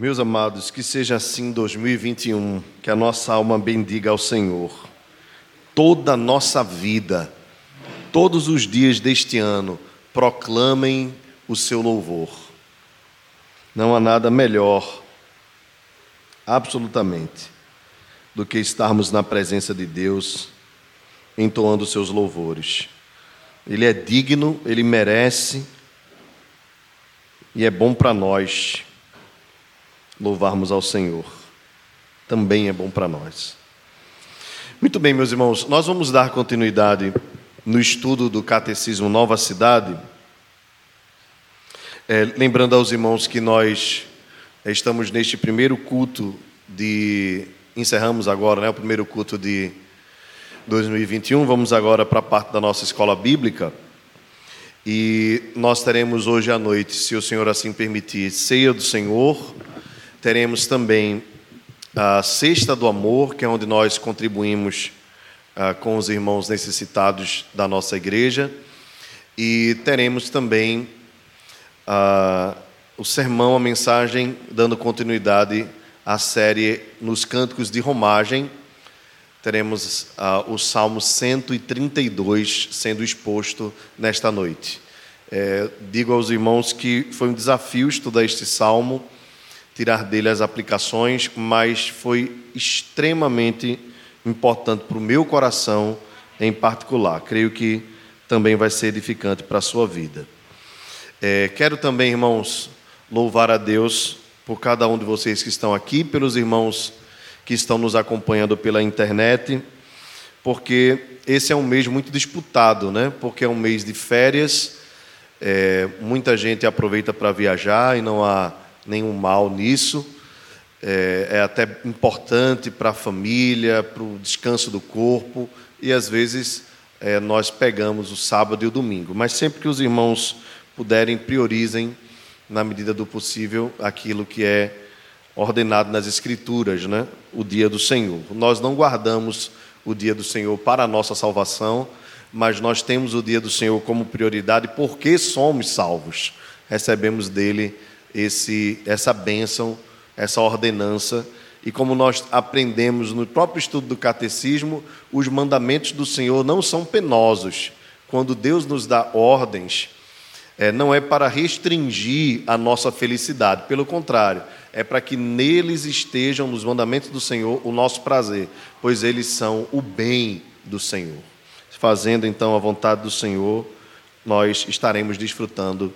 Meus amados, que seja assim 2021, que a nossa alma bendiga ao Senhor. Toda a nossa vida, todos os dias deste ano, proclamem o seu louvor. Não há nada melhor, absolutamente, do que estarmos na presença de Deus, entoando seus louvores. Ele é digno, ele merece, e é bom para nós louvarmos ao Senhor. Também é bom para nós. Muito bem, meus irmãos, nós vamos dar continuidade no estudo do Catecismo Nova Cidade. É, lembrando aos irmãos que nós estamos neste primeiro culto de. Encerramos agora né, o primeiro culto de 2021. Vamos agora para a parte da nossa escola bíblica. E nós teremos hoje à noite, se o Senhor assim permitir, ceia do Senhor. Teremos também a Sexta do Amor, que é onde nós contribuímos uh, com os irmãos necessitados da nossa igreja. E teremos também uh, o sermão, a mensagem, dando continuidade à série Nos Cânticos de Romagem. Teremos uh, o Salmo 132 sendo exposto nesta noite. É, digo aos irmãos que foi um desafio estudar este salmo, tirar dele as aplicações, mas foi extremamente importante para o meu coração em particular. Creio que também vai ser edificante para a sua vida. É, quero também, irmãos, louvar a Deus por cada um de vocês que estão aqui, pelos irmãos que estão nos acompanhando pela internet, porque esse é um mês muito disputado, né? Porque é um mês de férias, é, muita gente aproveita para viajar e não há nenhum mal nisso é, é até importante para a família, para o descanso do corpo, e às vezes é, nós pegamos o sábado e o domingo. Mas sempre que os irmãos puderem, priorizem, na medida do possível, aquilo que é ordenado nas Escrituras, né? o dia do Senhor. Nós não guardamos o dia do Senhor para a nossa salvação, mas nós temos o dia do Senhor como prioridade porque somos salvos. Recebemos dele esse, essa bênção essa ordenança. E como nós aprendemos no próprio estudo do catecismo, os mandamentos do Senhor não são penosos. Quando Deus nos dá ordens, é, não é para restringir a nossa felicidade, pelo contrário, é para que neles estejam, nos mandamentos do Senhor, o nosso prazer, pois eles são o bem do Senhor. Fazendo então a vontade do Senhor, nós estaremos desfrutando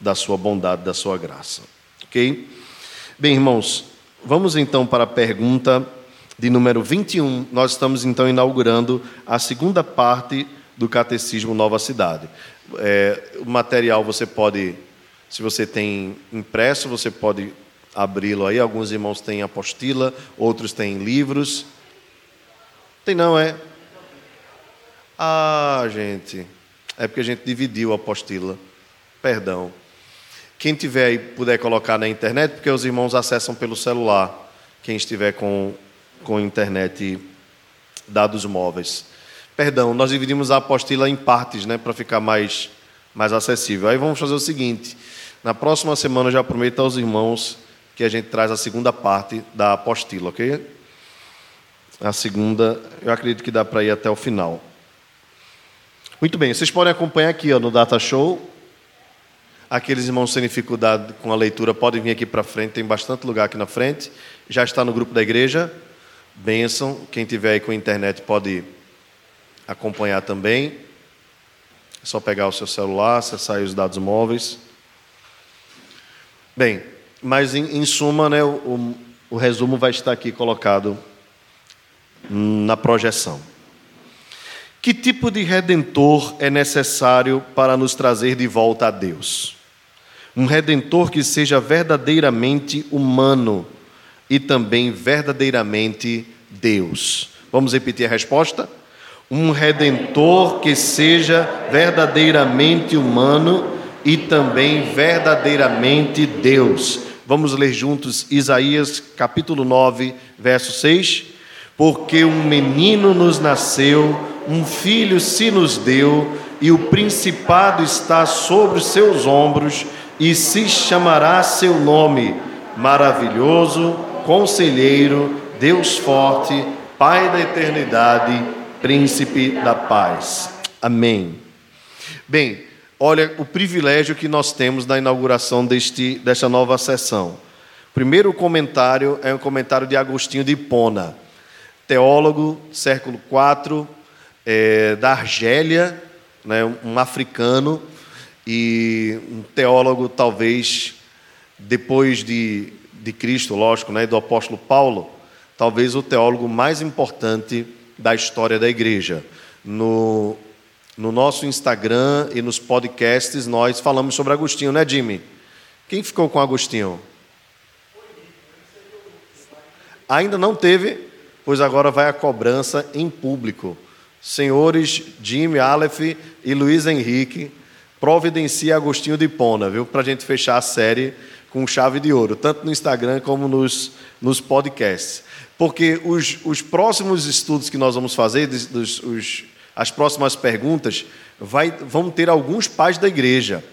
da Sua bondade, da Sua graça. Ok? Bem, irmãos, vamos então para a pergunta de número 21. Nós estamos então inaugurando a segunda parte do Catecismo Nova Cidade. É, o material você pode, se você tem impresso, você pode abri-lo aí. Alguns irmãos têm apostila, outros têm livros. Tem não, é? Ah, gente, é porque a gente dividiu a apostila. Perdão. Quem tiver aí puder colocar na internet, porque os irmãos acessam pelo celular, quem estiver com, com internet dados móveis. Perdão, nós dividimos a apostila em partes, né, para ficar mais, mais acessível. Aí vamos fazer o seguinte: na próxima semana eu já prometo aos irmãos que a gente traz a segunda parte da apostila, ok? A segunda, eu acredito que dá para ir até o final. Muito bem, vocês podem acompanhar aqui ó, no Data Show Aqueles irmãos sem dificuldade com a leitura podem vir aqui para frente, tem bastante lugar aqui na frente. Já está no grupo da igreja. Benção. Quem tiver aí com a internet pode acompanhar também. É só pegar o seu celular, acessar os dados móveis. Bem, mas em, em suma, né, o, o resumo vai estar aqui colocado na projeção. Que tipo de redentor é necessário para nos trazer de volta a Deus? Um redentor que seja verdadeiramente humano e também verdadeiramente Deus. Vamos repetir a resposta? Um redentor que seja verdadeiramente humano e também verdadeiramente Deus. Vamos ler juntos Isaías capítulo 9, verso 6. Porque um menino nos nasceu, um filho se nos deu, e o principado está sobre os seus ombros e se chamará seu nome maravilhoso, conselheiro, Deus forte, Pai da eternidade, príncipe da paz. Amém. Bem, olha o privilégio que nós temos na inauguração deste, desta nova sessão. Primeiro comentário é um comentário de Agostinho de Hipona, teólogo, século IV, é, da Argélia, né, um africano e um teólogo, talvez, depois de, de Cristo, lógico, né, do apóstolo Paulo, talvez o teólogo mais importante da história da igreja. No, no nosso Instagram e nos podcasts nós falamos sobre Agostinho, né, Jimmy? Quem ficou com Agostinho? Ainda não teve, pois agora vai a cobrança em público. Senhores Jimmy, Aleph e Luiz Henrique, providencia Agostinho de Pona, viu? Para a gente fechar a série com chave de ouro, tanto no Instagram como nos, nos podcasts. Porque os, os próximos estudos que nós vamos fazer, dos, os, as próximas perguntas, vai, vão ter alguns pais da igreja.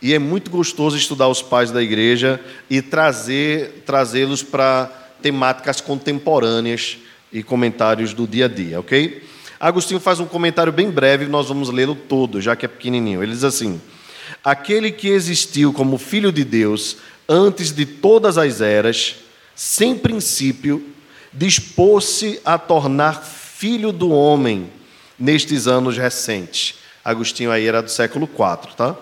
E é muito gostoso estudar os pais da igreja e trazer trazê-los para temáticas contemporâneas e comentários do dia a dia, ok? Agostinho faz um comentário bem breve, nós vamos lê-lo todo, já que é pequenininho. Ele diz assim: Aquele que existiu como Filho de Deus antes de todas as eras, sem princípio, dispôs-se a tornar filho do homem nestes anos recentes. Agostinho aí era do século IV, tá?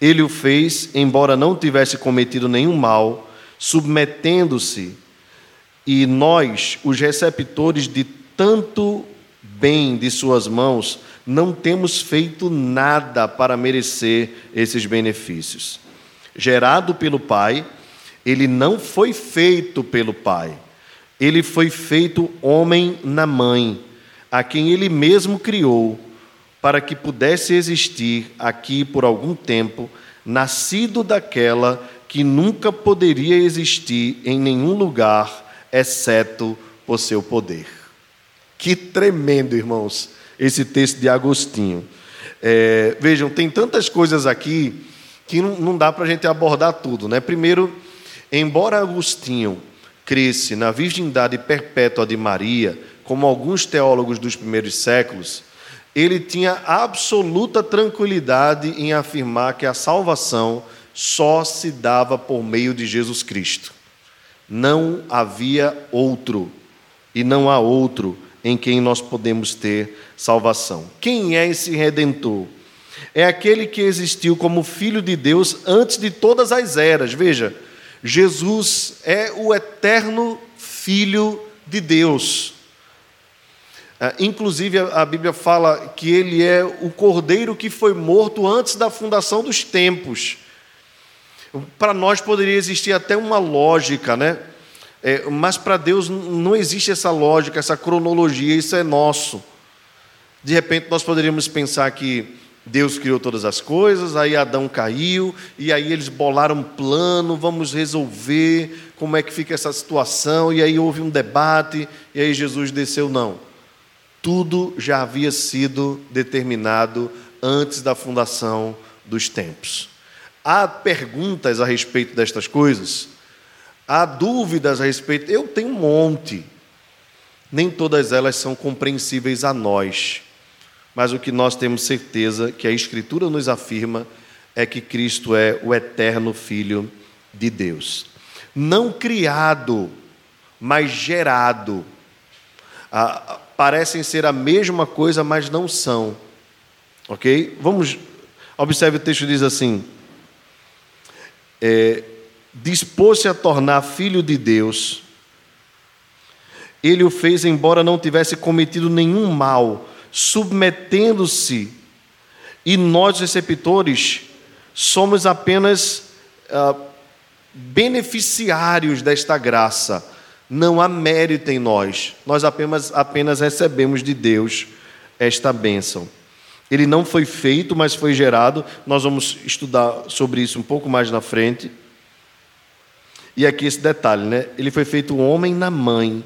Ele o fez, embora não tivesse cometido nenhum mal, submetendo-se, e nós, os receptores de tanto bem de suas mãos, não temos feito nada para merecer esses benefícios. Gerado pelo Pai, ele não foi feito pelo Pai, ele foi feito homem na mãe, a quem ele mesmo criou, para que pudesse existir aqui por algum tempo, nascido daquela que nunca poderia existir em nenhum lugar, exceto por seu poder. Que tremendo, irmãos, esse texto de Agostinho. É, vejam, tem tantas coisas aqui que não, não dá para a gente abordar tudo. Né? Primeiro, embora Agostinho cresce na virgindade perpétua de Maria, como alguns teólogos dos primeiros séculos, ele tinha absoluta tranquilidade em afirmar que a salvação só se dava por meio de Jesus Cristo. Não havia outro, e não há outro em quem nós podemos ter salvação. Quem é esse redentor? É aquele que existiu como filho de Deus antes de todas as eras. Veja, Jesus é o eterno filho de Deus. Ah, inclusive, a Bíblia fala que ele é o cordeiro que foi morto antes da fundação dos tempos. Para nós poderia existir até uma lógica, né? É, mas para Deus não existe essa lógica, essa cronologia, isso é nosso. De repente nós poderíamos pensar que Deus criou todas as coisas, aí Adão caiu, e aí eles bolaram um plano, vamos resolver como é que fica essa situação, e aí houve um debate, e aí Jesus desceu. Não. Tudo já havia sido determinado antes da fundação dos tempos. Há perguntas a respeito destas coisas? Há dúvidas a respeito? Eu tenho um monte. Nem todas elas são compreensíveis a nós. Mas o que nós temos certeza que a Escritura nos afirma é que Cristo é o eterno Filho de Deus. Não criado, mas gerado. Ah, parecem ser a mesma coisa, mas não são. Ok? Vamos. Observe o texto diz assim: é, dispôs-se a tornar filho de Deus, ele o fez embora não tivesse cometido nenhum mal, submetendo-se, e nós, receptores, somos apenas ah, beneficiários desta graça. Não há mérito em nós, nós apenas, apenas recebemos de Deus esta bênção. Ele não foi feito, mas foi gerado. Nós vamos estudar sobre isso um pouco mais na frente. E aqui esse detalhe, né? Ele foi feito homem na mãe,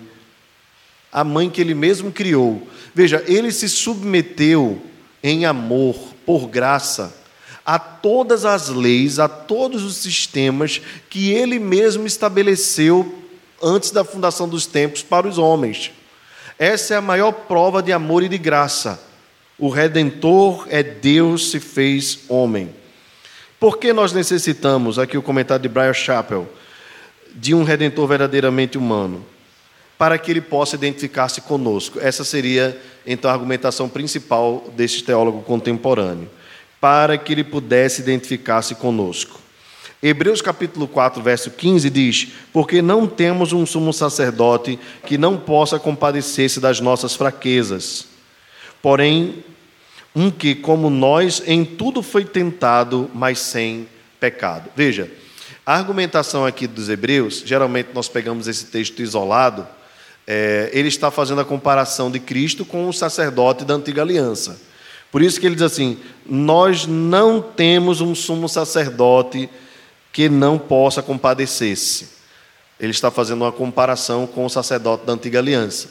a mãe que ele mesmo criou. Veja, ele se submeteu em amor, por graça, a todas as leis, a todos os sistemas que ele mesmo estabeleceu antes da fundação dos tempos para os homens. Essa é a maior prova de amor e de graça. O redentor é Deus se fez homem. Por que nós necessitamos, aqui o comentário de Brian Chappell, de um redentor verdadeiramente humano? Para que ele possa identificar-se conosco. Essa seria, então, a argumentação principal deste teólogo contemporâneo. Para que ele pudesse identificar-se conosco. Hebreus capítulo 4, verso 15 diz: Porque não temos um sumo sacerdote que não possa compadecer-se das nossas fraquezas, porém um que, como nós, em tudo foi tentado, mas sem pecado. Veja, a argumentação aqui dos Hebreus, geralmente nós pegamos esse texto isolado, é, ele está fazendo a comparação de Cristo com o sacerdote da antiga aliança. Por isso que ele diz assim: nós não temos um sumo sacerdote que não possa compadecer-se. Ele está fazendo uma comparação com o sacerdote da antiga aliança.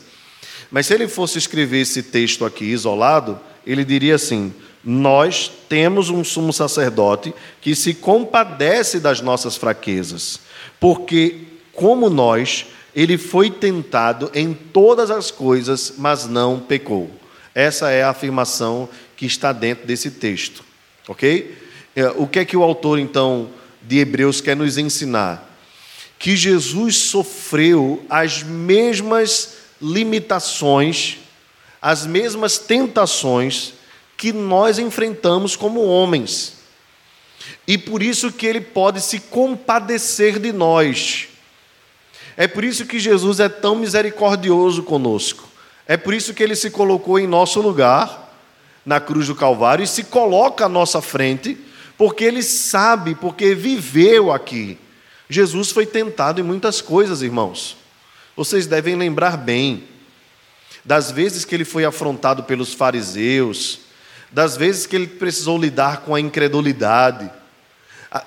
Mas se ele fosse escrever esse texto aqui isolado, ele diria assim: Nós temos um sumo sacerdote que se compadece das nossas fraquezas, porque, como nós, ele foi tentado em todas as coisas, mas não pecou. Essa é a afirmação que está dentro desse texto, ok? É, o que é que o autor, então, de Hebreus quer nos ensinar? Que Jesus sofreu as mesmas limitações as mesmas tentações que nós enfrentamos como homens. E por isso que ele pode se compadecer de nós. É por isso que Jesus é tão misericordioso conosco. É por isso que ele se colocou em nosso lugar na cruz do Calvário e se coloca à nossa frente, porque ele sabe, porque viveu aqui. Jesus foi tentado em muitas coisas, irmãos. Vocês devem lembrar bem das vezes que ele foi afrontado pelos fariseus, das vezes que ele precisou lidar com a incredulidade,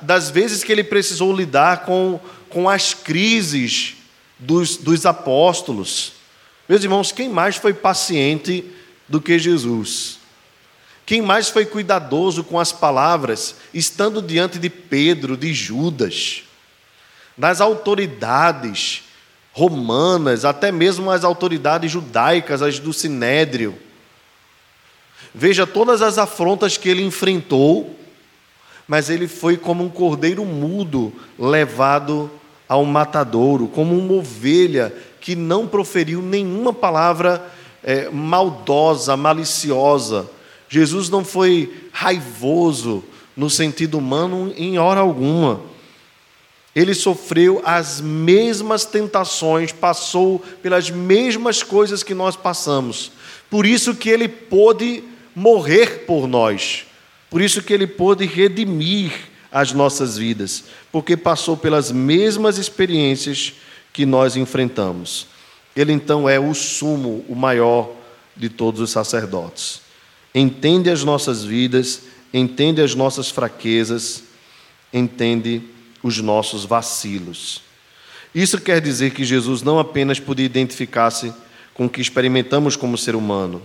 das vezes que ele precisou lidar com, com as crises dos, dos apóstolos. Meus irmãos, quem mais foi paciente do que Jesus? Quem mais foi cuidadoso com as palavras, estando diante de Pedro, de Judas, das autoridades, romanas, até mesmo as autoridades judaicas, as do sinédrio. Veja todas as afrontas que ele enfrentou, mas ele foi como um cordeiro mudo levado ao matadouro, como uma ovelha que não proferiu nenhuma palavra é, maldosa, maliciosa. Jesus não foi raivoso no sentido humano em hora alguma. Ele sofreu as mesmas tentações, passou pelas mesmas coisas que nós passamos. Por isso que ele pôde morrer por nós. Por isso que ele pôde redimir as nossas vidas, porque passou pelas mesmas experiências que nós enfrentamos. Ele então é o sumo, o maior de todos os sacerdotes. Entende as nossas vidas, entende as nossas fraquezas, entende os nossos vacilos. Isso quer dizer que Jesus não apenas podia identificar-se com o que experimentamos como ser humano,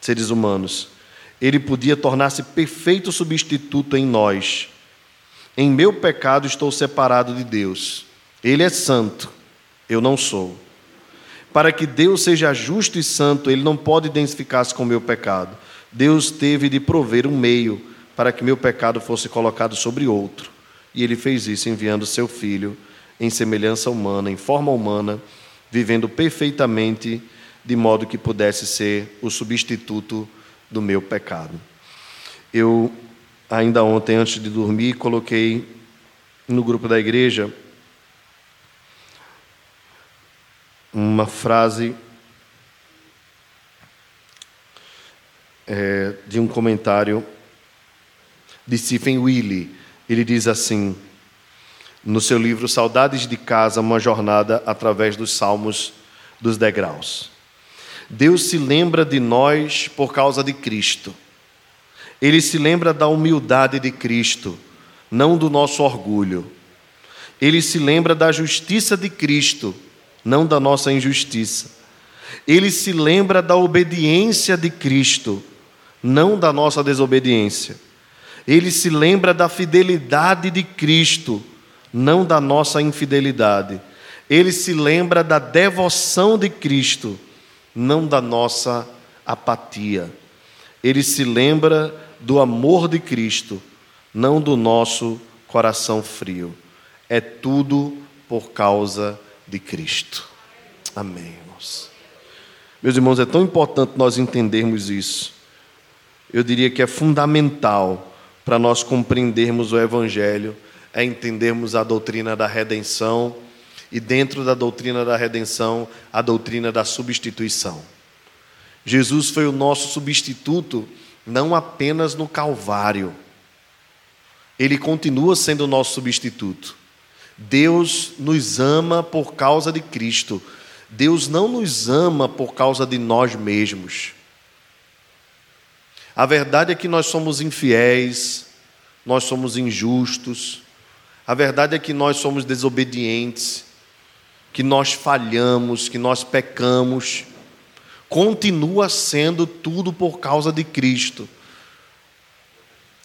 seres humanos, ele podia tornar-se perfeito substituto em nós. Em meu pecado estou separado de Deus. Ele é santo, eu não sou. Para que Deus seja justo e santo, ele não pode identificar-se com o meu pecado. Deus teve de prover um meio para que meu pecado fosse colocado sobre outro. E ele fez isso enviando seu filho em semelhança humana, em forma humana, vivendo perfeitamente, de modo que pudesse ser o substituto do meu pecado. Eu, ainda ontem, antes de dormir, coloquei no grupo da igreja uma frase é, de um comentário de Stephen Willie ele diz assim, no seu livro Saudades de Casa, uma jornada através dos salmos dos degraus. Deus se lembra de nós por causa de Cristo. Ele se lembra da humildade de Cristo, não do nosso orgulho. Ele se lembra da justiça de Cristo, não da nossa injustiça. Ele se lembra da obediência de Cristo, não da nossa desobediência. Ele se lembra da fidelidade de Cristo, não da nossa infidelidade. Ele se lembra da devoção de Cristo, não da nossa apatia. Ele se lembra do amor de Cristo, não do nosso coração frio. É tudo por causa de Cristo. Amém, irmãos. Meus irmãos, é tão importante nós entendermos isso. Eu diria que é fundamental para nós compreendermos o Evangelho, é entendermos a doutrina da redenção e, dentro da doutrina da redenção, a doutrina da substituição. Jesus foi o nosso substituto, não apenas no Calvário, ele continua sendo o nosso substituto. Deus nos ama por causa de Cristo. Deus não nos ama por causa de nós mesmos. A verdade é que nós somos infiéis, nós somos injustos, a verdade é que nós somos desobedientes, que nós falhamos, que nós pecamos. Continua sendo tudo por causa de Cristo.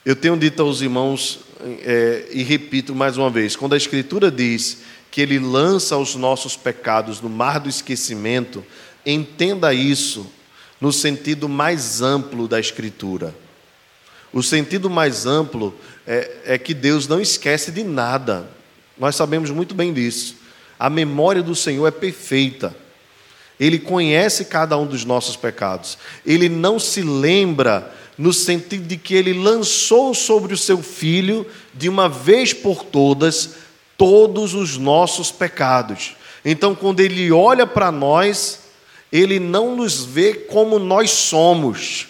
Eu tenho dito aos irmãos, é, e repito mais uma vez: quando a Escritura diz que Ele lança os nossos pecados no mar do esquecimento, entenda isso no sentido mais amplo da Escritura. O sentido mais amplo é, é que Deus não esquece de nada, nós sabemos muito bem disso. A memória do Senhor é perfeita. Ele conhece cada um dos nossos pecados. Ele não se lembra no sentido de que ele lançou sobre o seu filho, de uma vez por todas, todos os nossos pecados. Então, quando ele olha para nós, ele não nos vê como nós somos,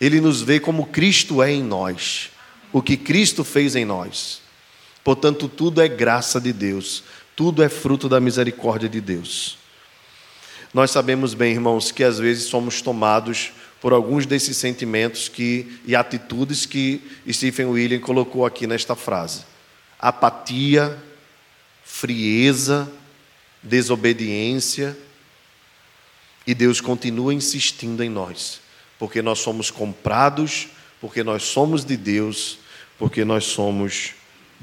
ele nos vê como Cristo é em nós, o que Cristo fez em nós. Portanto, tudo é graça de Deus, tudo é fruto da misericórdia de Deus. Nós sabemos bem, irmãos, que às vezes somos tomados por alguns desses sentimentos que, e atitudes que Stephen William colocou aqui nesta frase: apatia, frieza, desobediência. E Deus continua insistindo em nós, porque nós somos comprados, porque nós somos de Deus, porque nós somos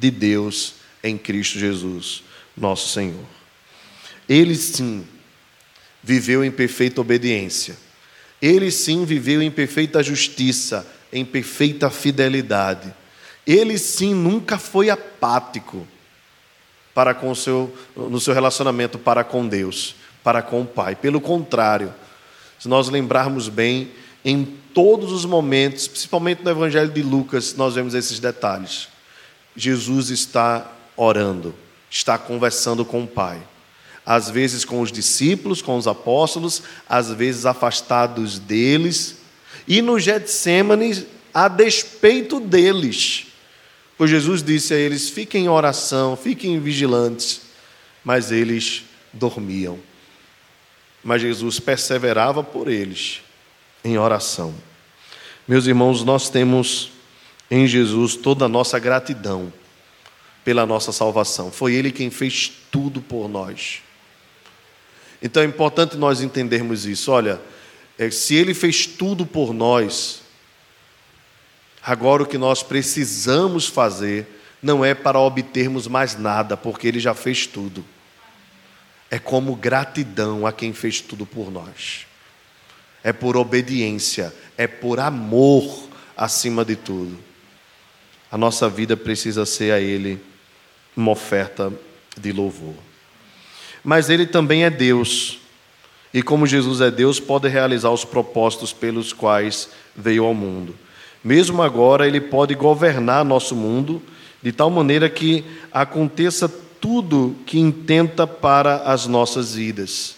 de Deus em Cristo Jesus, nosso Senhor. Ele sim viveu em perfeita obediência ele sim viveu em perfeita justiça, em perfeita fidelidade. Ele sim nunca foi apático para com seu, no seu relacionamento para com Deus, para com o Pai. Pelo contrário, se nós lembrarmos bem, em todos os momentos, principalmente no Evangelho de Lucas, nós vemos esses detalhes. Jesus está orando, está conversando com o Pai às vezes com os discípulos, com os apóstolos, às vezes afastados deles, e no Getsemane, a despeito deles. Pois Jesus disse a eles: fiquem em oração, fiquem vigilantes, mas eles dormiam. Mas Jesus perseverava por eles em oração. Meus irmãos, nós temos em Jesus toda a nossa gratidão pela nossa salvação. Foi Ele quem fez tudo por nós. Então é importante nós entendermos isso. Olha, é, se Ele fez tudo por nós, agora o que nós precisamos fazer não é para obtermos mais nada, porque Ele já fez tudo. É como gratidão a quem fez tudo por nós. É por obediência, é por amor acima de tudo. A nossa vida precisa ser a Ele uma oferta de louvor mas ele também é Deus. E como Jesus é Deus, pode realizar os propósitos pelos quais veio ao mundo. Mesmo agora, ele pode governar nosso mundo de tal maneira que aconteça tudo que intenta para as nossas vidas.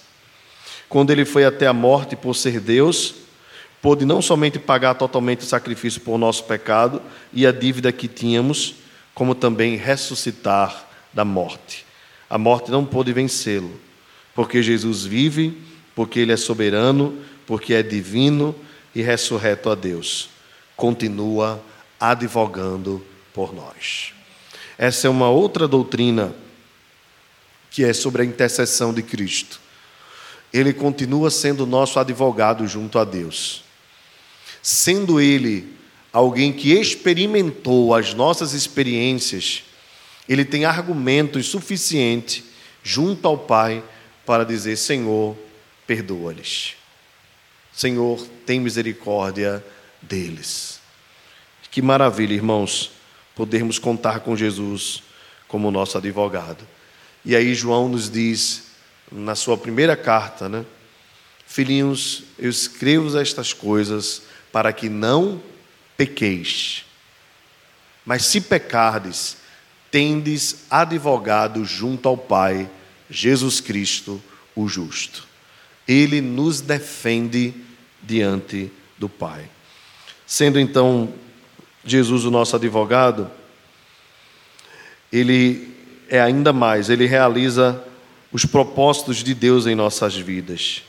Quando ele foi até a morte por ser Deus, pôde não somente pagar totalmente o sacrifício por nosso pecado e a dívida que tínhamos, como também ressuscitar da morte. A morte não pôde vencê-lo, porque Jesus vive, porque ele é soberano, porque é divino e ressurreto a Deus. Continua advogando por nós. Essa é uma outra doutrina que é sobre a intercessão de Cristo. Ele continua sendo nosso advogado junto a Deus. Sendo ele alguém que experimentou as nossas experiências, ele tem argumentos suficientes junto ao Pai para dizer: Senhor, perdoa-lhes. Senhor, tem misericórdia deles. Que maravilha, irmãos, podermos contar com Jesus como nosso advogado. E aí João nos diz na sua primeira carta, né? Filhinhos, eu escrevo estas coisas para que não pequeis. Mas se pecardes, tendes advogado junto ao Pai, Jesus Cristo, o justo. Ele nos defende diante do Pai. Sendo então Jesus o nosso advogado, ele é ainda mais, ele realiza os propósitos de Deus em nossas vidas.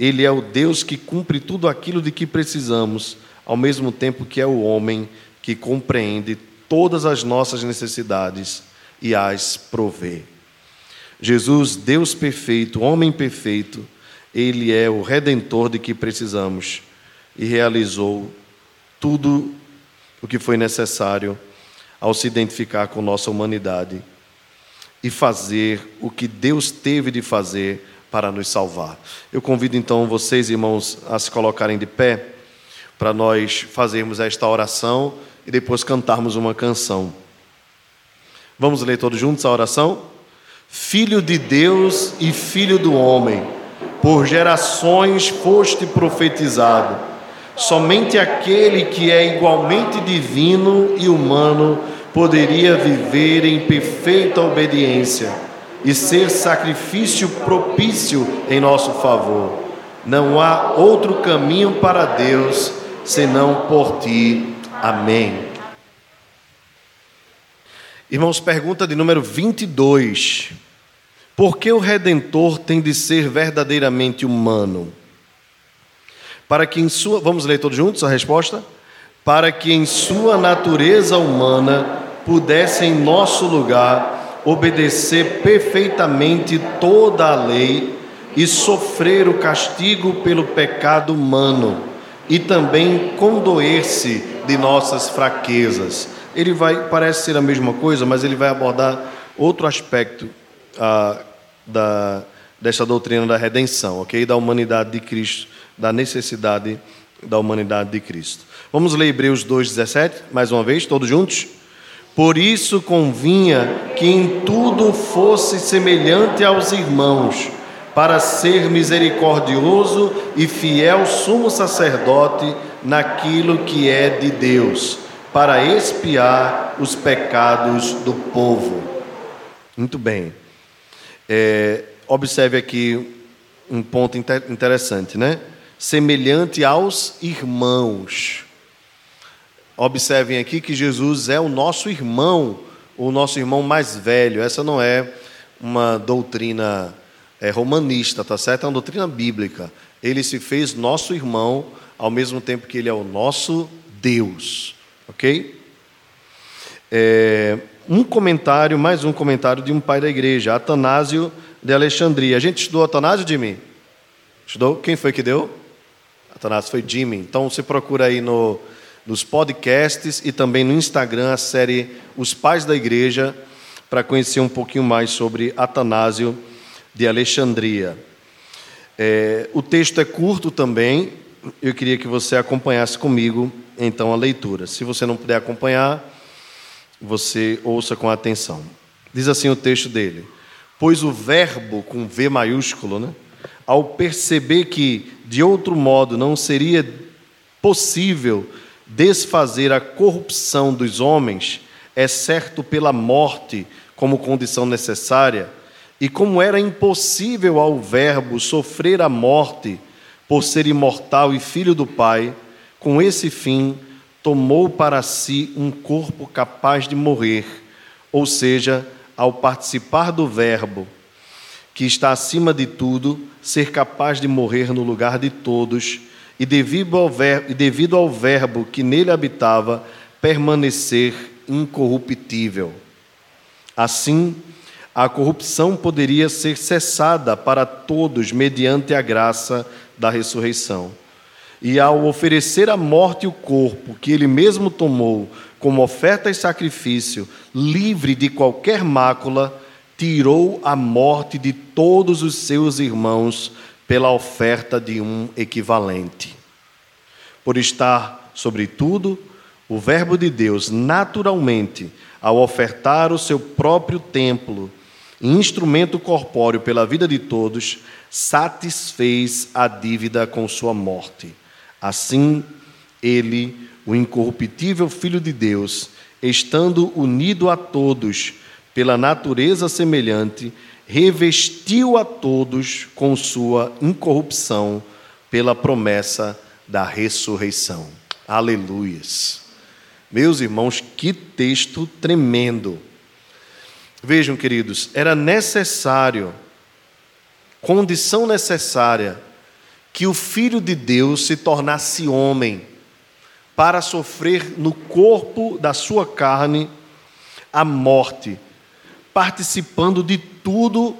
Ele é o Deus que cumpre tudo aquilo de que precisamos, ao mesmo tempo que é o homem que compreende todas as nossas necessidades e as provê. Jesus, Deus perfeito, homem perfeito, ele é o redentor de que precisamos e realizou tudo o que foi necessário ao se identificar com nossa humanidade e fazer o que Deus teve de fazer para nos salvar. Eu convido então vocês, irmãos, a se colocarem de pé para nós fazermos esta oração e depois cantarmos uma canção. Vamos ler todos juntos a oração? Filho de Deus e filho do homem, por gerações foste profetizado. Somente aquele que é igualmente divino e humano poderia viver em perfeita obediência e ser sacrifício propício em nosso favor. Não há outro caminho para Deus senão por ti. Amém. Irmãos, pergunta de número 22. Por que o redentor tem de ser verdadeiramente humano? Para que em sua, vamos ler todos juntos a resposta? Para que em sua natureza humana pudesse em nosso lugar obedecer perfeitamente toda a lei e sofrer o castigo pelo pecado humano e também condoer-se de nossas fraquezas. Ele vai, parece ser a mesma coisa, mas ele vai abordar outro aspecto ah, da, dessa doutrina da redenção, ok? Da humanidade de Cristo, da necessidade da humanidade de Cristo. Vamos ler Hebreus 2,17, mais uma vez, todos juntos? Por isso convinha que em tudo fosse semelhante aos irmãos, para ser misericordioso e fiel sumo sacerdote naquilo que é de Deus, para expiar os pecados do povo. Muito bem. É, observe aqui um ponto interessante, né? Semelhante aos irmãos. Observem aqui que Jesus é o nosso irmão, o nosso irmão mais velho. Essa não é uma doutrina é, romanista, tá certo? É uma doutrina bíblica. Ele se fez nosso irmão ao mesmo tempo que ele é o nosso Deus, ok? É, um comentário, mais um comentário de um pai da igreja, Atanásio de Alexandria. A gente estudou Atanásio, Jimmy? Estudou? Quem foi que deu? Atanásio foi Jimmy. Então você procura aí no nos podcasts e também no Instagram a série Os Pais da Igreja, para conhecer um pouquinho mais sobre Atanásio de Alexandria. É, o texto é curto também, eu queria que você acompanhasse comigo então a leitura. Se você não puder acompanhar, você ouça com atenção. Diz assim o texto dele: Pois o Verbo, com V maiúsculo, né, ao perceber que de outro modo não seria possível desfazer a corrupção dos homens, exceto pela morte como condição necessária, e como era impossível ao Verbo sofrer a morte por ser imortal e filho do Pai, com esse fim tomou para si um corpo capaz de morrer, ou seja, ao participar do Verbo, que está acima de tudo, ser capaz de morrer no lugar de todos e devido ao, verbo, devido ao verbo que nele habitava, permanecer incorruptível. Assim, a corrupção poderia ser cessada para todos mediante a graça da ressurreição. e ao oferecer a morte o corpo que ele mesmo tomou como oferta e sacrifício, livre de qualquer mácula, tirou a morte de todos os seus irmãos pela oferta de um equivalente. Por estar, sobretudo, o Verbo de Deus naturalmente, ao ofertar o seu próprio templo, instrumento corpóreo pela vida de todos, satisfez a dívida com sua morte. Assim, ele, o incorruptível Filho de Deus, estando unido a todos pela natureza semelhante, revestiu a todos com sua incorrupção pela promessa da ressurreição. Aleluias. Meus irmãos, que texto tremendo. Vejam, queridos, era necessário, condição necessária, que o Filho de Deus se tornasse homem para sofrer no corpo da sua carne a morte participando de tudo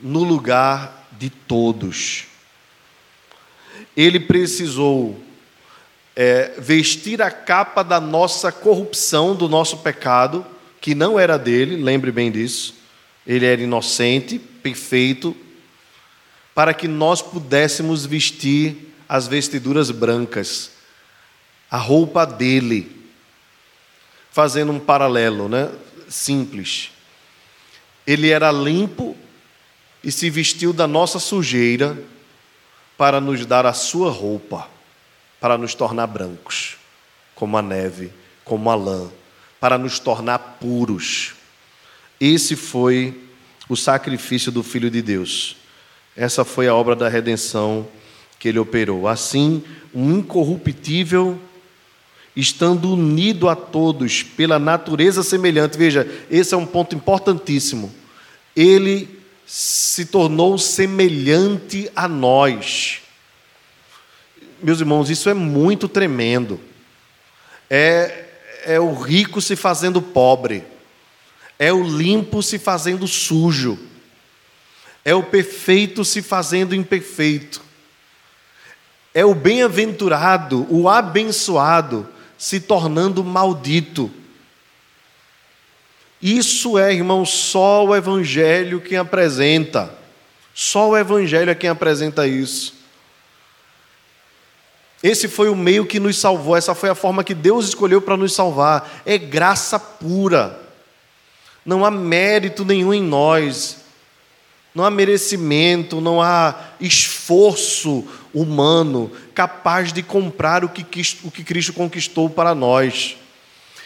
no lugar de todos. Ele precisou é, vestir a capa da nossa corrupção, do nosso pecado, que não era dele, lembre bem disso. Ele era inocente, perfeito, para que nós pudéssemos vestir as vestiduras brancas, a roupa dele. Fazendo um paralelo, né? Simples. Ele era limpo e se vestiu da nossa sujeira para nos dar a sua roupa, para nos tornar brancos, como a neve, como a lã, para nos tornar puros. Esse foi o sacrifício do Filho de Deus. Essa foi a obra da redenção que ele operou. Assim, um incorruptível, estando unido a todos pela natureza semelhante. Veja, esse é um ponto importantíssimo ele se tornou semelhante a nós. Meus irmãos, isso é muito tremendo. É, é o rico se fazendo pobre, é o limpo se fazendo sujo, é o perfeito se fazendo imperfeito, é o bem-aventurado, o abençoado se tornando maldito. Isso é, irmão, só o Evangelho quem apresenta. Só o Evangelho é quem apresenta isso. Esse foi o meio que nos salvou, essa foi a forma que Deus escolheu para nos salvar. É graça pura. Não há mérito nenhum em nós. Não há merecimento, não há esforço humano capaz de comprar o que Cristo conquistou para nós.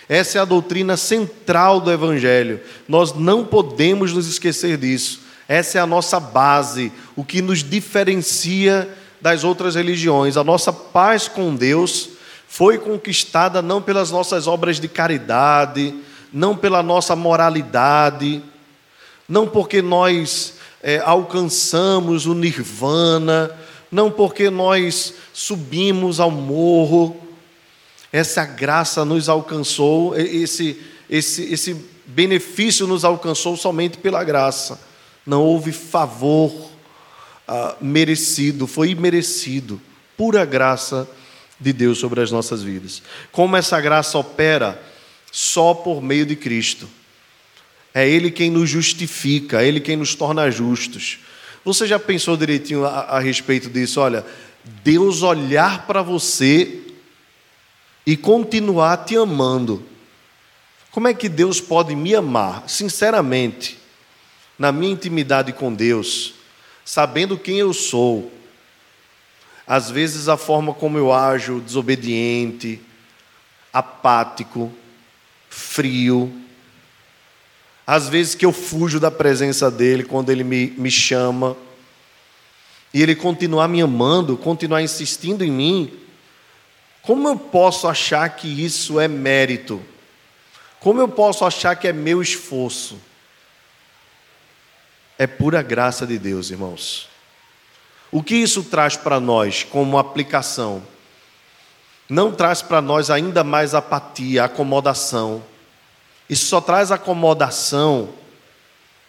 Essa é a doutrina central do Evangelho. Nós não podemos nos esquecer disso. Essa é a nossa base, o que nos diferencia das outras religiões. A nossa paz com Deus foi conquistada não pelas nossas obras de caridade, não pela nossa moralidade, não porque nós é, alcançamos o nirvana, não porque nós subimos ao morro, essa graça nos alcançou, esse, esse, esse benefício nos alcançou somente pela graça. Não houve favor ah, merecido, foi imerecido, pura graça de Deus sobre as nossas vidas. Como essa graça opera? Só por meio de Cristo. É Ele quem nos justifica, é Ele quem nos torna justos. Você já pensou direitinho a, a respeito disso? Olha, Deus olhar para você e continuar te amando. Como é que Deus pode me amar, sinceramente, na minha intimidade com Deus, sabendo quem eu sou? Às vezes a forma como eu ajo, desobediente, apático, frio. Às vezes que eu fujo da presença dele quando ele me, me chama. E ele continuar me amando, continuar insistindo em mim, como eu posso achar que isso é mérito? Como eu posso achar que é meu esforço? É pura graça de Deus, irmãos. O que isso traz para nós como aplicação? Não traz para nós ainda mais apatia, acomodação. Isso só traz acomodação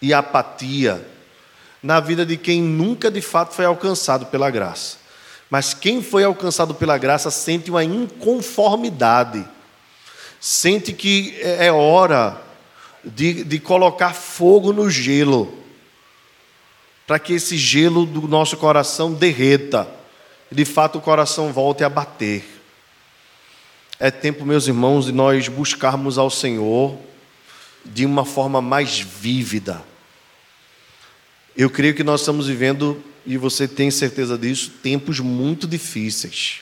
e apatia na vida de quem nunca de fato foi alcançado pela graça. Mas quem foi alcançado pela graça sente uma inconformidade, sente que é, é hora de, de colocar fogo no gelo, para que esse gelo do nosso coração derreta, e de fato o coração volte a bater. É tempo, meus irmãos, de nós buscarmos ao Senhor de uma forma mais vívida. Eu creio que nós estamos vivendo e você tem certeza disso, tempos muito difíceis.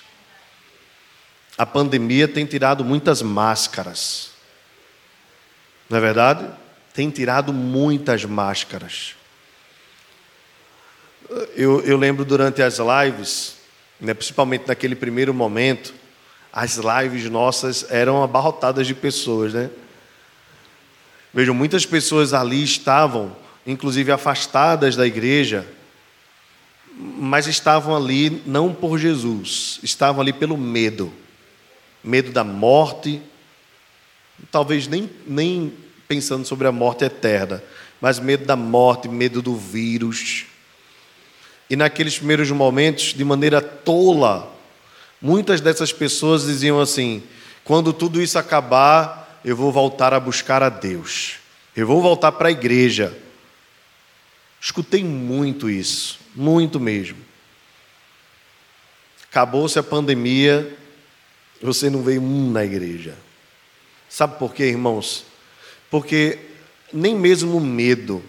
A pandemia tem tirado muitas máscaras. Não é verdade? Tem tirado muitas máscaras. Eu, eu lembro durante as lives, né, principalmente naquele primeiro momento, as lives nossas eram abarrotadas de pessoas, né? Vejam, muitas pessoas ali estavam, inclusive afastadas da igreja, mas estavam ali não por Jesus, estavam ali pelo medo medo da morte, talvez nem, nem pensando sobre a morte eterna, mas medo da morte, medo do vírus. E naqueles primeiros momentos, de maneira tola, muitas dessas pessoas diziam assim: quando tudo isso acabar, eu vou voltar a buscar a Deus, eu vou voltar para a igreja. Escutei muito isso. Muito mesmo. Acabou-se a pandemia, você não veio um na igreja. Sabe por quê, irmãos? Porque nem mesmo o medo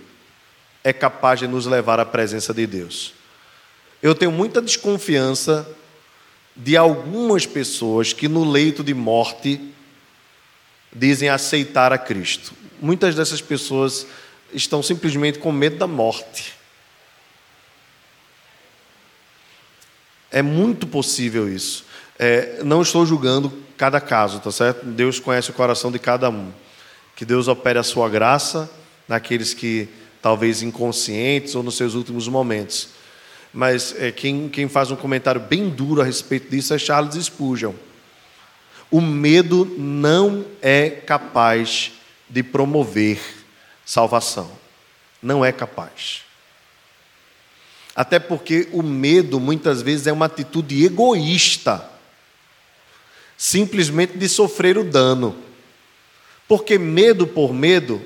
é capaz de nos levar à presença de Deus. Eu tenho muita desconfiança de algumas pessoas que no leito de morte dizem aceitar a Cristo. Muitas dessas pessoas estão simplesmente com medo da morte. É muito possível isso. É, não estou julgando cada caso, tá certo? Deus conhece o coração de cada um. Que Deus opere a sua graça naqueles que talvez inconscientes ou nos seus últimos momentos. Mas é, quem, quem faz um comentário bem duro a respeito disso é Charles Spurgeon. O medo não é capaz de promover salvação. Não é capaz. Até porque o medo muitas vezes é uma atitude egoísta, simplesmente de sofrer o dano. Porque medo por medo,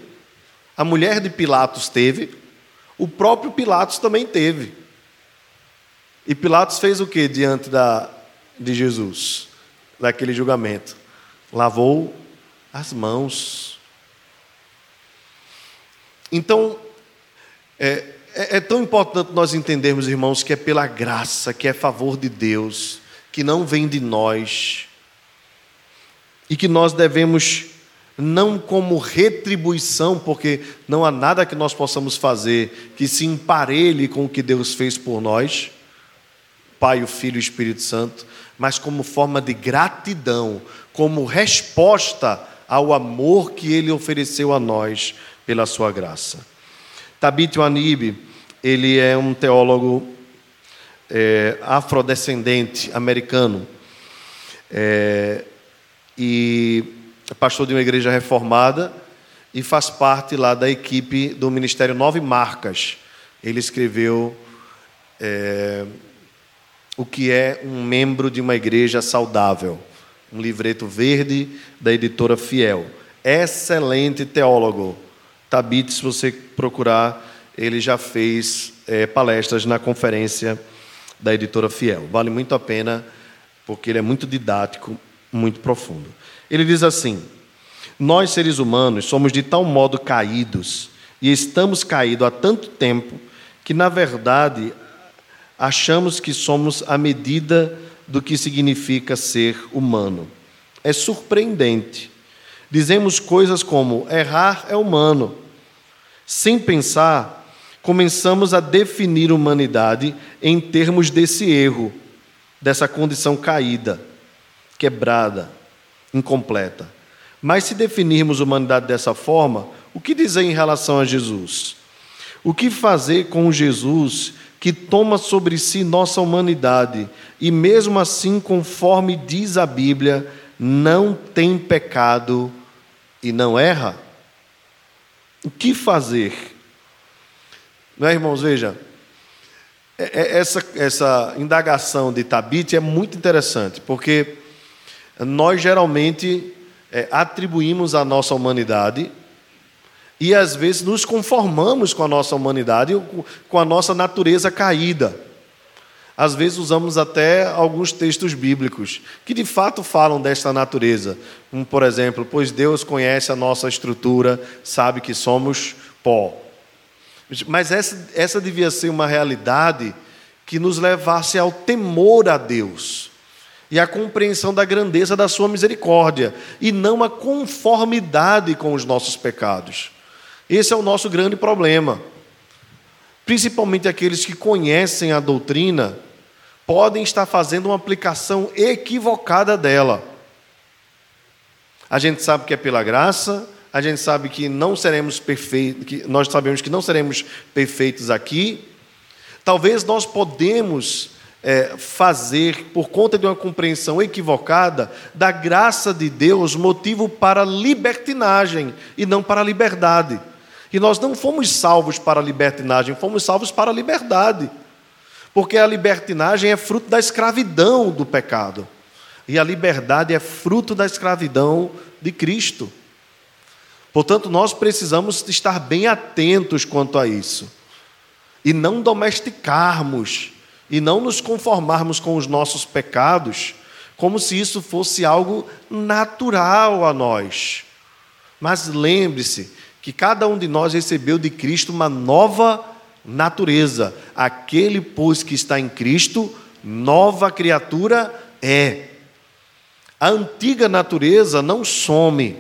a mulher de Pilatos teve, o próprio Pilatos também teve. E Pilatos fez o que diante da, de Jesus, daquele julgamento? Lavou as mãos. Então, é, é, é tão importante nós entendermos, irmãos, que é pela graça, que é favor de Deus, que não vem de nós, e que nós devemos, não como retribuição, porque não há nada que nós possamos fazer que se emparelhe com o que Deus fez por nós, Pai, o Filho e o Espírito Santo, mas como forma de gratidão, como resposta ao amor que Ele ofereceu a nós pela Sua graça. Tabit Anib, ele é um teólogo é, afrodescendente americano é, e é pastor de uma igreja reformada e faz parte lá da equipe do Ministério Nove Marcas. Ele escreveu é, o que é um membro de uma igreja saudável, um livreto verde da editora Fiel. Excelente teólogo Tabit, se você procurar, ele já fez é, palestras na conferência da editora Fiel. Vale muito a pena, porque ele é muito didático, muito profundo. Ele diz assim: Nós, seres humanos, somos de tal modo caídos, e estamos caídos há tanto tempo, que, na verdade, achamos que somos a medida do que significa ser humano. É surpreendente. Dizemos coisas como: errar é humano sem pensar, começamos a definir humanidade em termos desse erro, dessa condição caída, quebrada, incompleta. Mas se definirmos humanidade dessa forma, o que dizer em relação a Jesus? O que fazer com Jesus que toma sobre si nossa humanidade e, mesmo assim, conforme diz a Bíblia, não tem pecado e não erra? O que fazer? Não é, irmãos? Veja, é, é, essa, essa indagação de Tabit é muito interessante, porque nós geralmente é, atribuímos à nossa humanidade e às vezes nos conformamos com a nossa humanidade, com a nossa natureza caída. Às vezes usamos até alguns textos bíblicos que de fato falam desta natureza, como por exemplo, pois Deus conhece a nossa estrutura, sabe que somos pó. Mas essa, essa devia ser uma realidade que nos levasse ao temor a Deus e à compreensão da grandeza da Sua misericórdia, e não a conformidade com os nossos pecados. Esse é o nosso grande problema. Principalmente aqueles que conhecem a doutrina, podem estar fazendo uma aplicação equivocada dela. A gente sabe que é pela graça, a gente sabe que não seremos perfeitos, que nós sabemos que não seremos perfeitos aqui. Talvez nós podemos é, fazer, por conta de uma compreensão equivocada, da graça de Deus motivo para libertinagem e não para liberdade. E nós não fomos salvos para a libertinagem, fomos salvos para a liberdade. Porque a libertinagem é fruto da escravidão do pecado. E a liberdade é fruto da escravidão de Cristo. Portanto, nós precisamos estar bem atentos quanto a isso. E não domesticarmos, e não nos conformarmos com os nossos pecados, como se isso fosse algo natural a nós. Mas lembre-se que cada um de nós recebeu de Cristo uma nova natureza. Aquele, pois, que está em Cristo, nova criatura é. A antiga natureza não some,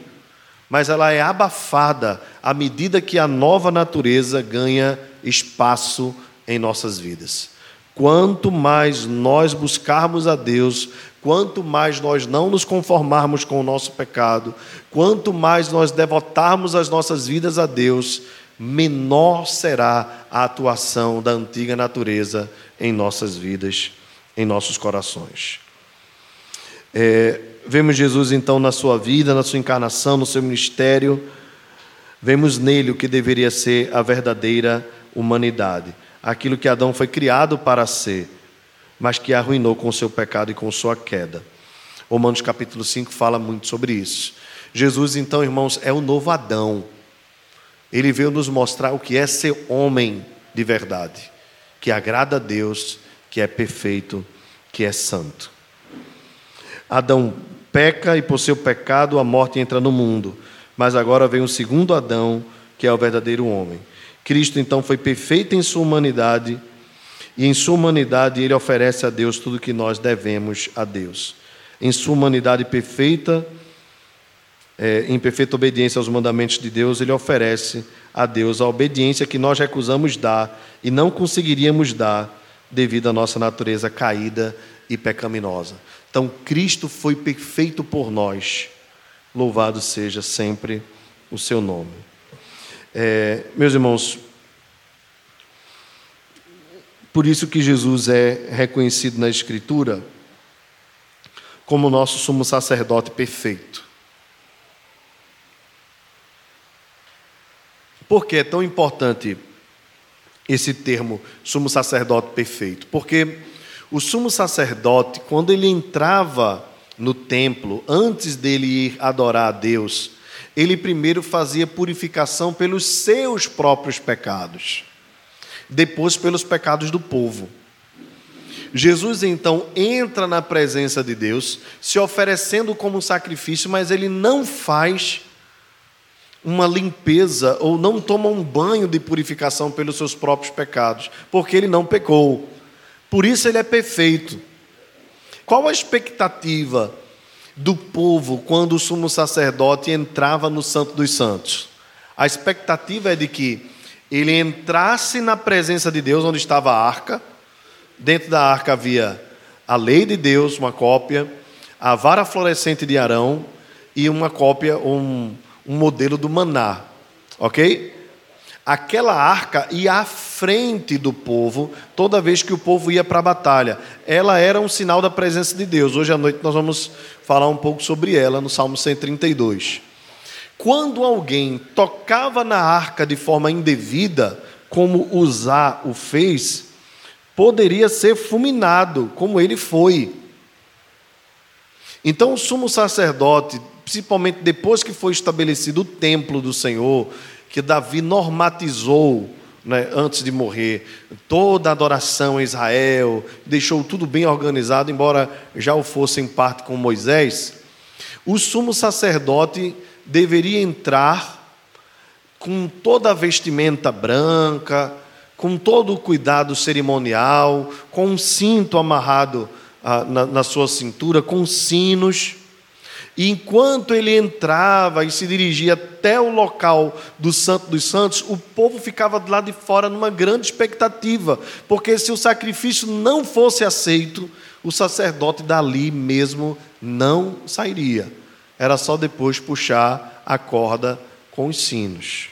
mas ela é abafada à medida que a nova natureza ganha espaço em nossas vidas. Quanto mais nós buscarmos a Deus, quanto mais nós não nos conformarmos com o nosso pecado, quanto mais nós devotarmos as nossas vidas a Deus, menor será a atuação da antiga natureza em nossas vidas, em nossos corações. É, vemos Jesus então na sua vida, na sua encarnação, no seu ministério, vemos nele o que deveria ser a verdadeira humanidade, aquilo que Adão foi criado para ser mas que arruinou com seu pecado e com sua queda. Romanos capítulo 5 fala muito sobre isso. Jesus, então, irmãos, é o novo Adão. Ele veio nos mostrar o que é ser homem de verdade, que agrada a Deus, que é perfeito, que é santo. Adão peca e por seu pecado a morte entra no mundo, mas agora vem o segundo Adão, que é o verdadeiro homem. Cristo então foi perfeito em sua humanidade e em sua humanidade, ele oferece a Deus tudo que nós devemos a Deus. Em sua humanidade perfeita, é, em perfeita obediência aos mandamentos de Deus, ele oferece a Deus a obediência que nós recusamos dar e não conseguiríamos dar devido à nossa natureza caída e pecaminosa. Então, Cristo foi perfeito por nós. Louvado seja sempre o seu nome. É, meus irmãos, por isso que Jesus é reconhecido na Escritura como nosso sumo sacerdote perfeito. Por que é tão importante esse termo sumo sacerdote perfeito? Porque o sumo sacerdote, quando ele entrava no templo, antes dele ir adorar a Deus, ele primeiro fazia purificação pelos seus próprios pecados depois pelos pecados do povo. Jesus então entra na presença de Deus, se oferecendo como sacrifício, mas ele não faz uma limpeza ou não toma um banho de purificação pelos seus próprios pecados, porque ele não pecou. Por isso ele é perfeito. Qual a expectativa do povo quando o sumo sacerdote entrava no Santo dos Santos? A expectativa é de que ele entrasse na presença de Deus, onde estava a arca. Dentro da arca havia a lei de Deus, uma cópia, a vara florescente de Arão e uma cópia, um, um modelo do maná. Ok? Aquela arca ia à frente do povo toda vez que o povo ia para a batalha. Ela era um sinal da presença de Deus. Hoje à noite nós vamos falar um pouco sobre ela no Salmo 132. Quando alguém tocava na arca de forma indevida, como Uzá o fez, poderia ser fulminado, como ele foi. Então, o sumo sacerdote, principalmente depois que foi estabelecido o templo do Senhor, que Davi normatizou né, antes de morrer, toda a adoração a Israel, deixou tudo bem organizado, embora já o fosse em parte com Moisés, o sumo sacerdote deveria entrar com toda a vestimenta branca, com todo o cuidado cerimonial, com um cinto amarrado ah, na, na sua cintura, com sinos. E enquanto ele entrava e se dirigia até o local do Santo dos Santos, o povo ficava do lado de fora numa grande expectativa, porque se o sacrifício não fosse aceito, o sacerdote dali mesmo não sairia. Era só depois puxar a corda com os sinos.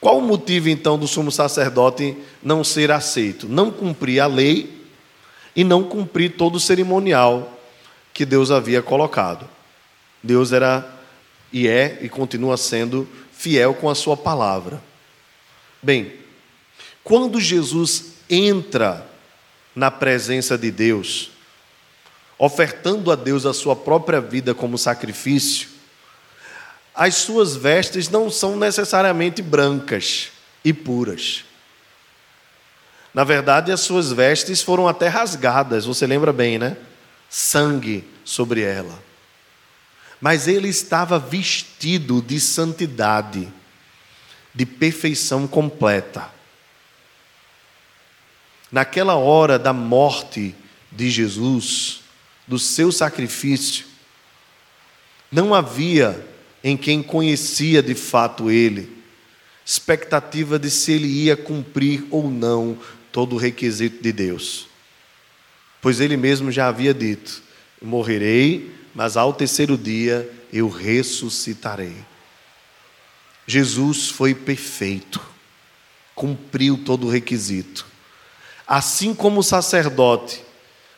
Qual o motivo então do sumo sacerdote não ser aceito? Não cumprir a lei e não cumprir todo o cerimonial que Deus havia colocado. Deus era e é e continua sendo fiel com a sua palavra. Bem, quando Jesus entra na presença de Deus, ofertando a Deus a sua própria vida como sacrifício, as suas vestes não são necessariamente brancas e puras. Na verdade, as suas vestes foram até rasgadas, você lembra bem, né? Sangue sobre ela. Mas ele estava vestido de santidade, de perfeição completa. Naquela hora da morte de Jesus, do seu sacrifício, não havia em quem conhecia de fato ele expectativa de se ele ia cumprir ou não todo o requisito de Deus. Pois ele mesmo já havia dito: morrerei, mas ao terceiro dia eu ressuscitarei. Jesus foi perfeito, cumpriu todo o requisito. Assim como o sacerdote,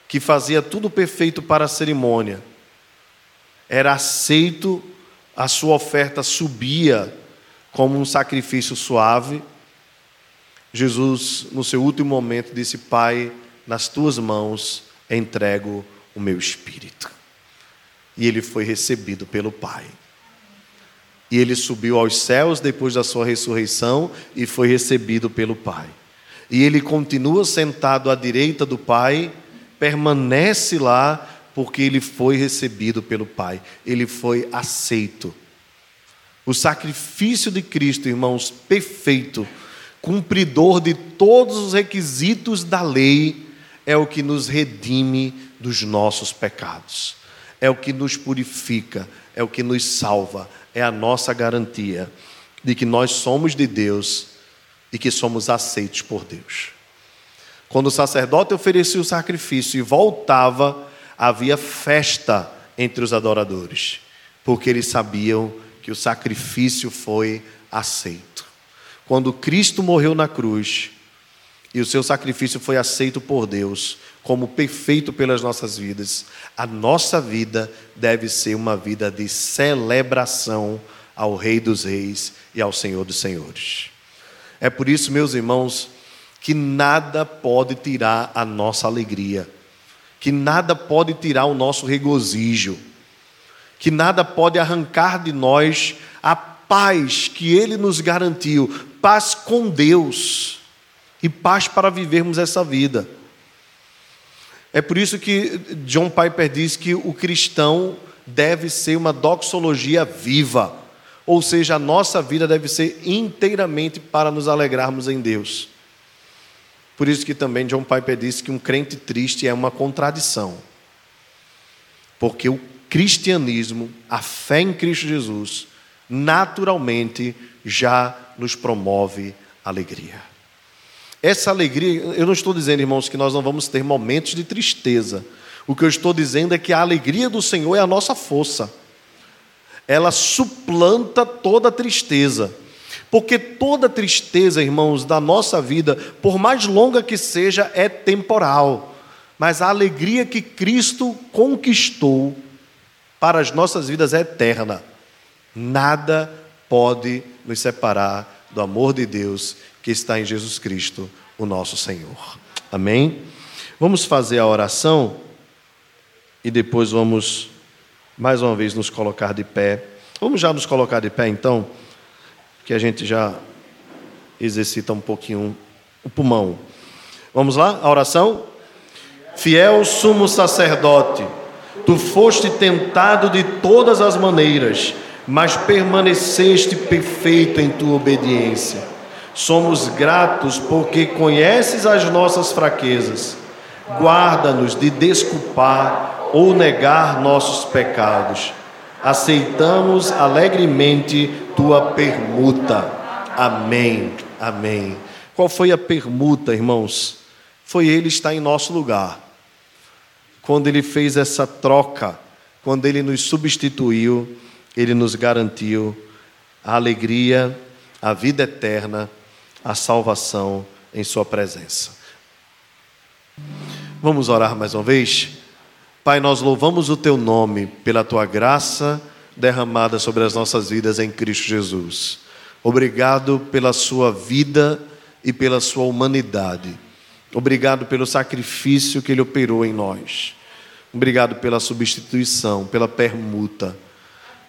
que fazia tudo perfeito para a cerimônia, era aceito, a sua oferta subia como um sacrifício suave. Jesus, no seu último momento, disse: Pai, nas tuas mãos entrego o meu espírito. E ele foi recebido pelo Pai. E ele subiu aos céus depois da sua ressurreição e foi recebido pelo Pai. E ele continua sentado à direita do Pai, permanece lá, porque ele foi recebido pelo Pai, ele foi aceito. O sacrifício de Cristo, irmãos, perfeito, cumpridor de todos os requisitos da lei, é o que nos redime dos nossos pecados, é o que nos purifica, é o que nos salva, é a nossa garantia de que nós somos de Deus e que somos aceitos por Deus. Quando o sacerdote oferecia o sacrifício e voltava, havia festa entre os adoradores, porque eles sabiam que o sacrifício foi aceito. Quando Cristo morreu na cruz, e o seu sacrifício foi aceito por Deus como perfeito pelas nossas vidas. A nossa vida deve ser uma vida de celebração ao Rei dos Reis e ao Senhor dos Senhores. É por isso, meus irmãos, que nada pode tirar a nossa alegria, que nada pode tirar o nosso regozijo, que nada pode arrancar de nós a paz que Ele nos garantiu, paz com Deus e paz para vivermos essa vida. É por isso que John Piper diz que o cristão deve ser uma doxologia viva, ou seja, a nossa vida deve ser inteiramente para nos alegrarmos em Deus. Por isso que também John Piper diz que um crente triste é uma contradição. Porque o cristianismo, a fé em Cristo Jesus, naturalmente já nos promove alegria. Essa alegria, eu não estou dizendo, irmãos, que nós não vamos ter momentos de tristeza. O que eu estou dizendo é que a alegria do Senhor é a nossa força. Ela suplanta toda tristeza. Porque toda tristeza, irmãos, da nossa vida, por mais longa que seja, é temporal. Mas a alegria que Cristo conquistou para as nossas vidas é eterna. Nada pode nos separar do amor de Deus que está em Jesus Cristo, o nosso Senhor. Amém? Vamos fazer a oração e depois vamos mais uma vez nos colocar de pé. Vamos já nos colocar de pé então, que a gente já exercita um pouquinho o pulmão. Vamos lá? A oração? Fiel sumo sacerdote, tu foste tentado de todas as maneiras, mas permaneceste perfeito em tua obediência. Somos gratos porque conheces as nossas fraquezas. Guarda-nos de desculpar ou negar nossos pecados. Aceitamos alegremente tua permuta. Amém. Amém. Qual foi a permuta, irmãos? Foi ele estar em nosso lugar. Quando ele fez essa troca, quando ele nos substituiu, ele nos garantiu a alegria, a vida eterna a salvação em Sua presença. Vamos orar mais uma vez? Pai, nós louvamos o Teu nome pela Tua graça derramada sobre as nossas vidas em Cristo Jesus. Obrigado pela Sua vida e pela Sua humanidade. Obrigado pelo sacrifício que Ele operou em nós. Obrigado pela substituição, pela permuta.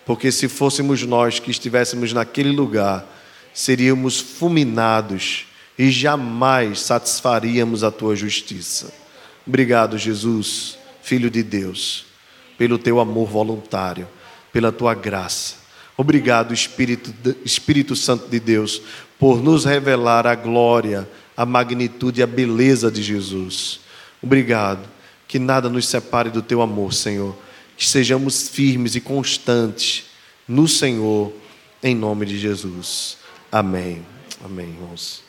Porque se fôssemos nós que estivéssemos naquele lugar, seríamos fulminados e jamais satisfaríamos a tua justiça. Obrigado, Jesus, Filho de Deus, pelo teu amor voluntário, pela tua graça. Obrigado, Espírito, Espírito Santo de Deus, por nos revelar a glória, a magnitude e a beleza de Jesus. Obrigado, que nada nos separe do teu amor, Senhor. Que sejamos firmes e constantes no Senhor, em nome de Jesus. Amém. Amém, irmãos.